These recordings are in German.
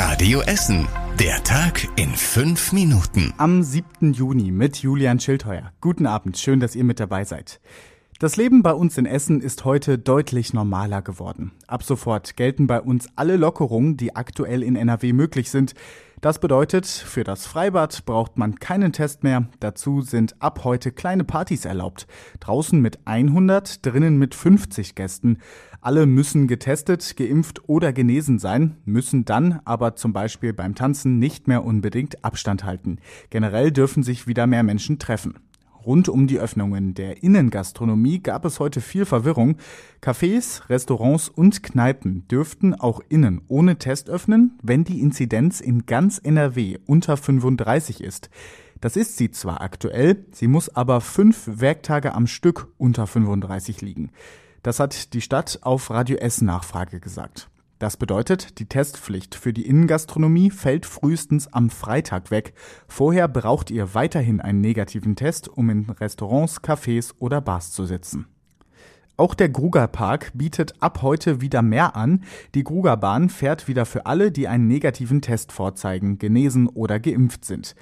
Radio Essen. Der Tag in fünf Minuten. Am 7. Juni mit Julian Schildheuer. Guten Abend, schön, dass ihr mit dabei seid. Das Leben bei uns in Essen ist heute deutlich normaler geworden. Ab sofort gelten bei uns alle Lockerungen, die aktuell in NRW möglich sind. Das bedeutet, für das Freibad braucht man keinen Test mehr. Dazu sind ab heute kleine Partys erlaubt. Draußen mit 100, drinnen mit 50 Gästen. Alle müssen getestet, geimpft oder genesen sein, müssen dann aber zum Beispiel beim Tanzen nicht mehr unbedingt Abstand halten. Generell dürfen sich wieder mehr Menschen treffen. Rund um die Öffnungen der Innengastronomie gab es heute viel Verwirrung. Cafés, Restaurants und Kneipen dürften auch innen ohne Test öffnen, wenn die Inzidenz in ganz NRW unter 35 ist. Das ist sie zwar aktuell, sie muss aber fünf Werktage am Stück unter 35 liegen. Das hat die Stadt auf Radio S Nachfrage gesagt. Das bedeutet, die Testpflicht für die Innengastronomie fällt frühestens am Freitag weg. Vorher braucht ihr weiterhin einen negativen Test, um in Restaurants, Cafés oder Bars zu sitzen. Auch der Gruger Park bietet ab heute wieder mehr an. Die Gruger Bahn fährt wieder für alle, die einen negativen Test vorzeigen, genesen oder geimpft sind.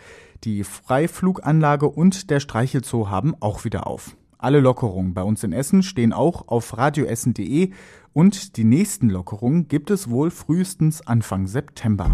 Die Freifluganlage und der Streichelzoo haben auch wieder auf. Alle Lockerungen bei uns in Essen stehen auch auf radioessen.de und die nächsten Lockerungen gibt es wohl frühestens Anfang September.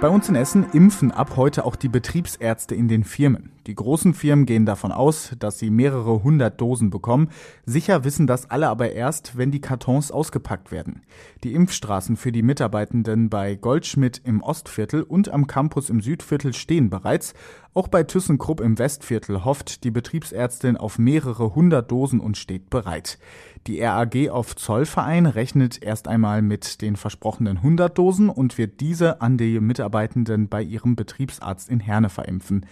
Bei uns in Essen impfen ab heute auch die Betriebsärzte in den Firmen. Die großen Firmen gehen davon aus, dass sie mehrere hundert Dosen bekommen. Sicher wissen das alle aber erst, wenn die Kartons ausgepackt werden. Die Impfstraßen für die Mitarbeitenden bei Goldschmidt im Ostviertel und am Campus im Südviertel stehen bereits. Auch bei ThyssenKrupp im Westviertel hofft die Betriebsärztin auf mehrere hundert Dosen und steht bereit. Die RAG auf Zollverein rechnet erst einmal mit den versprochenen 100 Dosen und wird diese an die Mitarbeitenden bei ihrem Betriebsarzt in Herne verimpfen.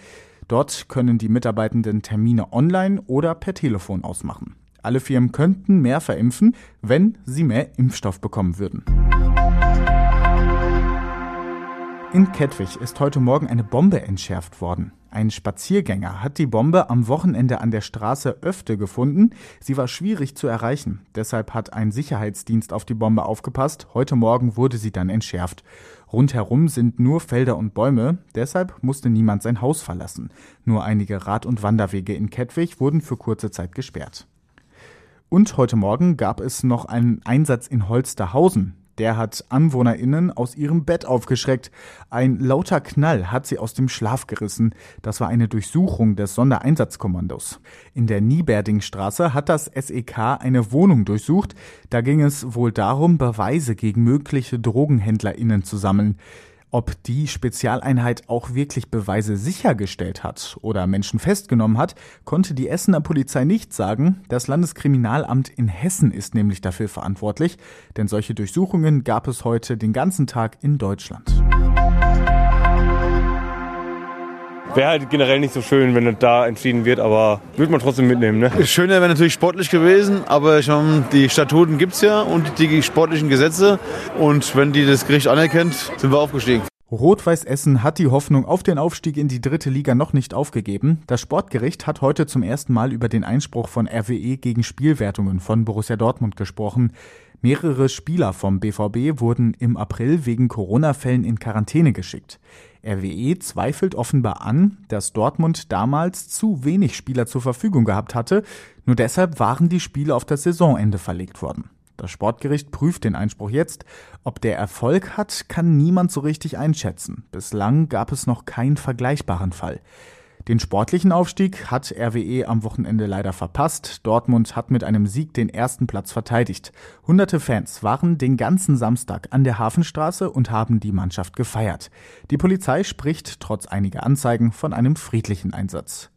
Dort können die Mitarbeitenden Termine online oder per Telefon ausmachen. Alle Firmen könnten mehr verimpfen, wenn sie mehr Impfstoff bekommen würden. In Kettwig ist heute Morgen eine Bombe entschärft worden. Ein Spaziergänger hat die Bombe am Wochenende an der Straße Öfte gefunden. Sie war schwierig zu erreichen. Deshalb hat ein Sicherheitsdienst auf die Bombe aufgepasst. Heute Morgen wurde sie dann entschärft. Rundherum sind nur Felder und Bäume. Deshalb musste niemand sein Haus verlassen. Nur einige Rad- und Wanderwege in Kettwig wurden für kurze Zeit gesperrt. Und heute Morgen gab es noch einen Einsatz in Holsterhausen. Der hat AnwohnerInnen aus ihrem Bett aufgeschreckt. Ein lauter Knall hat sie aus dem Schlaf gerissen. Das war eine Durchsuchung des Sondereinsatzkommandos. In der Nieberdingstraße hat das SEK eine Wohnung durchsucht. Da ging es wohl darum, Beweise gegen mögliche DrogenhändlerInnen zu sammeln. Ob die Spezialeinheit auch wirklich Beweise sichergestellt hat oder Menschen festgenommen hat, konnte die Essener Polizei nicht sagen. Das Landeskriminalamt in Hessen ist nämlich dafür verantwortlich, denn solche Durchsuchungen gab es heute den ganzen Tag in Deutschland. Wäre halt generell nicht so schön, wenn da entschieden wird, aber würde man trotzdem mitnehmen. Ne? Schöner wäre natürlich sportlich gewesen, aber schon die Statuten gibt es ja und die sportlichen Gesetze. Und wenn die das Gericht anerkennt, sind wir aufgestiegen. Rot-Weiß Essen hat die Hoffnung auf den Aufstieg in die dritte Liga noch nicht aufgegeben. Das Sportgericht hat heute zum ersten Mal über den Einspruch von RWE gegen Spielwertungen von Borussia Dortmund gesprochen. Mehrere Spieler vom BVB wurden im April wegen Corona-Fällen in Quarantäne geschickt. RWE zweifelt offenbar an, dass Dortmund damals zu wenig Spieler zur Verfügung gehabt hatte, nur deshalb waren die Spiele auf das Saisonende verlegt worden. Das Sportgericht prüft den Einspruch jetzt. Ob der Erfolg hat, kann niemand so richtig einschätzen. Bislang gab es noch keinen vergleichbaren Fall. Den sportlichen Aufstieg hat RWE am Wochenende leider verpasst. Dortmund hat mit einem Sieg den ersten Platz verteidigt. Hunderte Fans waren den ganzen Samstag an der Hafenstraße und haben die Mannschaft gefeiert. Die Polizei spricht trotz einiger Anzeigen von einem friedlichen Einsatz.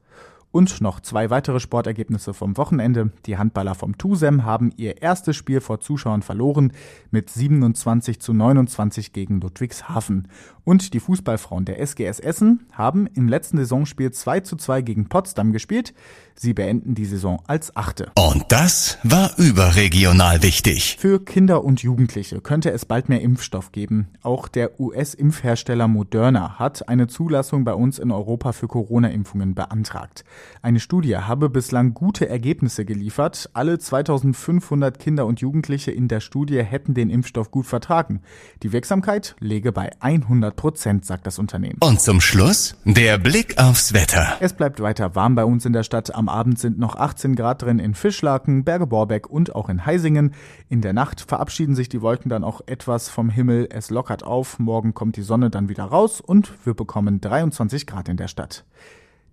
Und noch zwei weitere Sportergebnisse vom Wochenende. Die Handballer vom TUSEM haben ihr erstes Spiel vor Zuschauern verloren mit 27 zu 29 gegen Ludwigshafen. Und die Fußballfrauen der SGS Essen haben im letzten Saisonspiel 2 zu 2 gegen Potsdam gespielt. Sie beenden die Saison als Achte. Und das war überregional wichtig. Für Kinder und Jugendliche könnte es bald mehr Impfstoff geben. Auch der US-Impfhersteller Moderna hat eine Zulassung bei uns in Europa für Corona-Impfungen beantragt. Eine Studie habe bislang gute Ergebnisse geliefert. Alle 2500 Kinder und Jugendliche in der Studie hätten den Impfstoff gut vertragen. Die Wirksamkeit läge bei 100 Prozent, sagt das Unternehmen. Und zum Schluss der Blick aufs Wetter. Es bleibt weiter warm bei uns in der Stadt. Am Abend sind noch 18 Grad drin in Fischlaken, Berge Borbeck und auch in Heisingen. In der Nacht verabschieden sich die Wolken dann auch etwas vom Himmel. Es lockert auf. Morgen kommt die Sonne dann wieder raus und wir bekommen 23 Grad in der Stadt.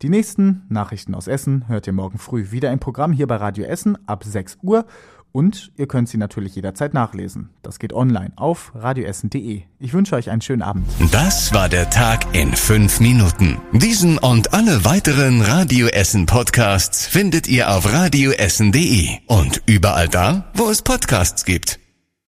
Die nächsten Nachrichten aus Essen hört ihr morgen früh wieder im Programm hier bei Radio Essen ab 6 Uhr und ihr könnt sie natürlich jederzeit nachlesen. Das geht online auf radioessen.de. Ich wünsche euch einen schönen Abend. Das war der Tag in fünf Minuten. Diesen und alle weiteren Radio Essen Podcasts findet ihr auf radioessen.de und überall da, wo es Podcasts gibt.